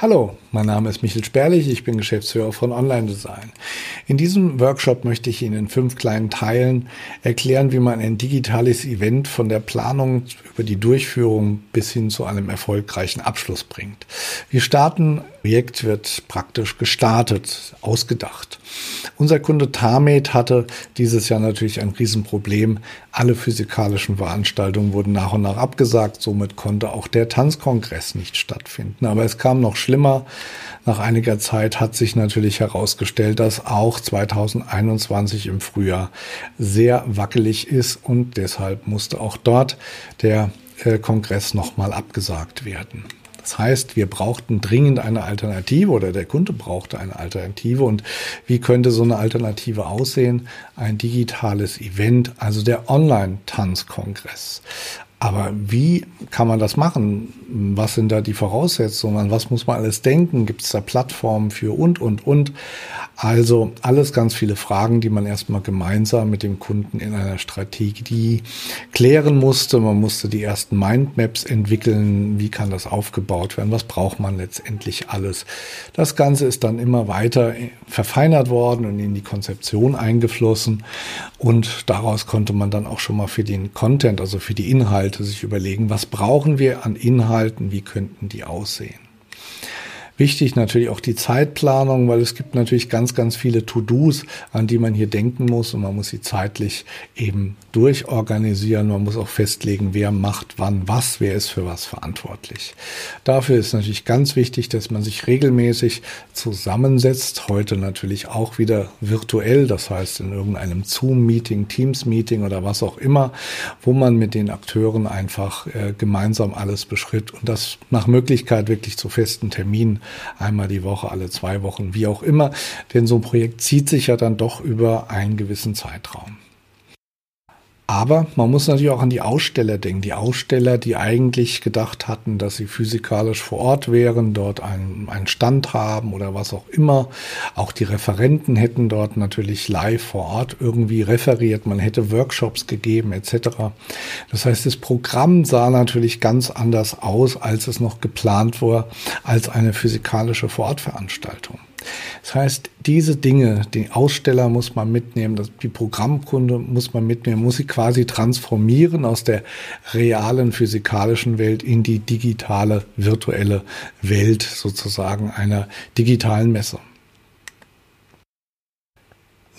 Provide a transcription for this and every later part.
Hallo, mein Name ist Michael Sperlich, ich bin Geschäftsführer von Online Design. In diesem Workshop möchte ich Ihnen in fünf kleinen Teilen erklären, wie man ein digitales Event von der Planung über die Durchführung bis hin zu einem erfolgreichen Abschluss bringt. Wir starten, Projekt wird praktisch gestartet, ausgedacht. Unser Kunde Tamed hatte dieses Jahr natürlich ein Riesenproblem. Alle physikalischen Veranstaltungen wurden nach und nach abgesagt, somit konnte auch der Tanzkongress nicht stattfinden. Aber es kam noch schlimmer. Nach einiger Zeit hat sich natürlich herausgestellt, dass auch 2021 im Frühjahr sehr wackelig ist und deshalb musste auch dort der äh, Kongress nochmal abgesagt werden. Das heißt, wir brauchten dringend eine Alternative oder der Kunde brauchte eine Alternative. Und wie könnte so eine Alternative aussehen? Ein digitales Event, also der Online-Tanzkongress. Aber wie kann man das machen? Was sind da die Voraussetzungen? An was muss man alles denken? Gibt es da Plattformen für und, und, und? Also alles ganz viele Fragen, die man erstmal gemeinsam mit dem Kunden in einer Strategie klären musste. Man musste die ersten Mindmaps entwickeln. Wie kann das aufgebaut werden? Was braucht man letztendlich alles? Das Ganze ist dann immer weiter verfeinert worden und in die Konzeption eingeflossen. Und daraus konnte man dann auch schon mal für den Content, also für die Inhalte, sich überlegen, was brauchen wir an Inhalten? Wie könnten die aussehen? Wichtig natürlich auch die Zeitplanung, weil es gibt natürlich ganz, ganz viele To-Dos, an die man hier denken muss und man muss sie zeitlich eben durchorganisieren. Man muss auch festlegen, wer macht wann was, wer ist für was verantwortlich. Dafür ist natürlich ganz wichtig, dass man sich regelmäßig zusammensetzt. Heute natürlich auch wieder virtuell, das heißt in irgendeinem Zoom-Meeting, Teams-Meeting oder was auch immer, wo man mit den Akteuren einfach äh, gemeinsam alles beschritt und das nach Möglichkeit wirklich zu festen Terminen einmal die Woche, alle zwei Wochen, wie auch immer. Denn so ein Projekt zieht sich ja dann doch über einen gewissen Zeitraum. Aber man muss natürlich auch an die Aussteller denken. Die Aussteller, die eigentlich gedacht hatten, dass sie physikalisch vor Ort wären, dort einen, einen Stand haben oder was auch immer. Auch die Referenten hätten dort natürlich live vor Ort irgendwie referiert. Man hätte Workshops gegeben etc. Das heißt, das Programm sah natürlich ganz anders aus, als es noch geplant war, als eine physikalische Vorortveranstaltung. Das heißt, diese Dinge, die Aussteller muss man mitnehmen, die Programmkunde muss man mitnehmen, muss sie quasi transformieren aus der realen physikalischen Welt in die digitale, virtuelle Welt sozusagen einer digitalen Messe.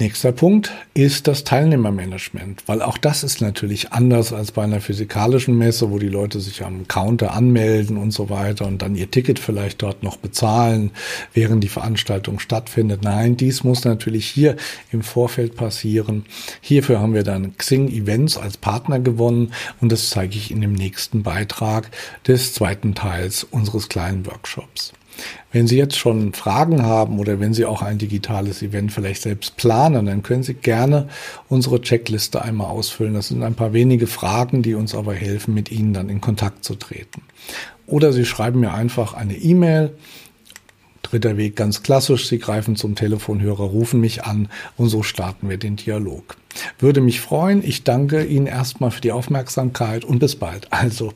Nächster Punkt ist das Teilnehmermanagement, weil auch das ist natürlich anders als bei einer physikalischen Messe, wo die Leute sich am Counter anmelden und so weiter und dann ihr Ticket vielleicht dort noch bezahlen, während die Veranstaltung stattfindet. Nein, dies muss natürlich hier im Vorfeld passieren. Hierfür haben wir dann Xing Events als Partner gewonnen und das zeige ich in dem nächsten Beitrag des zweiten Teils unseres kleinen Workshops. Wenn Sie jetzt schon Fragen haben oder wenn Sie auch ein digitales Event vielleicht selbst planen, dann können Sie gerne unsere Checkliste einmal ausfüllen. Das sind ein paar wenige Fragen, die uns aber helfen, mit Ihnen dann in Kontakt zu treten. Oder Sie schreiben mir einfach eine E-Mail. Dritter Weg ganz klassisch. Sie greifen zum Telefonhörer, rufen mich an und so starten wir den Dialog. Würde mich freuen. Ich danke Ihnen erstmal für die Aufmerksamkeit und bis bald. Also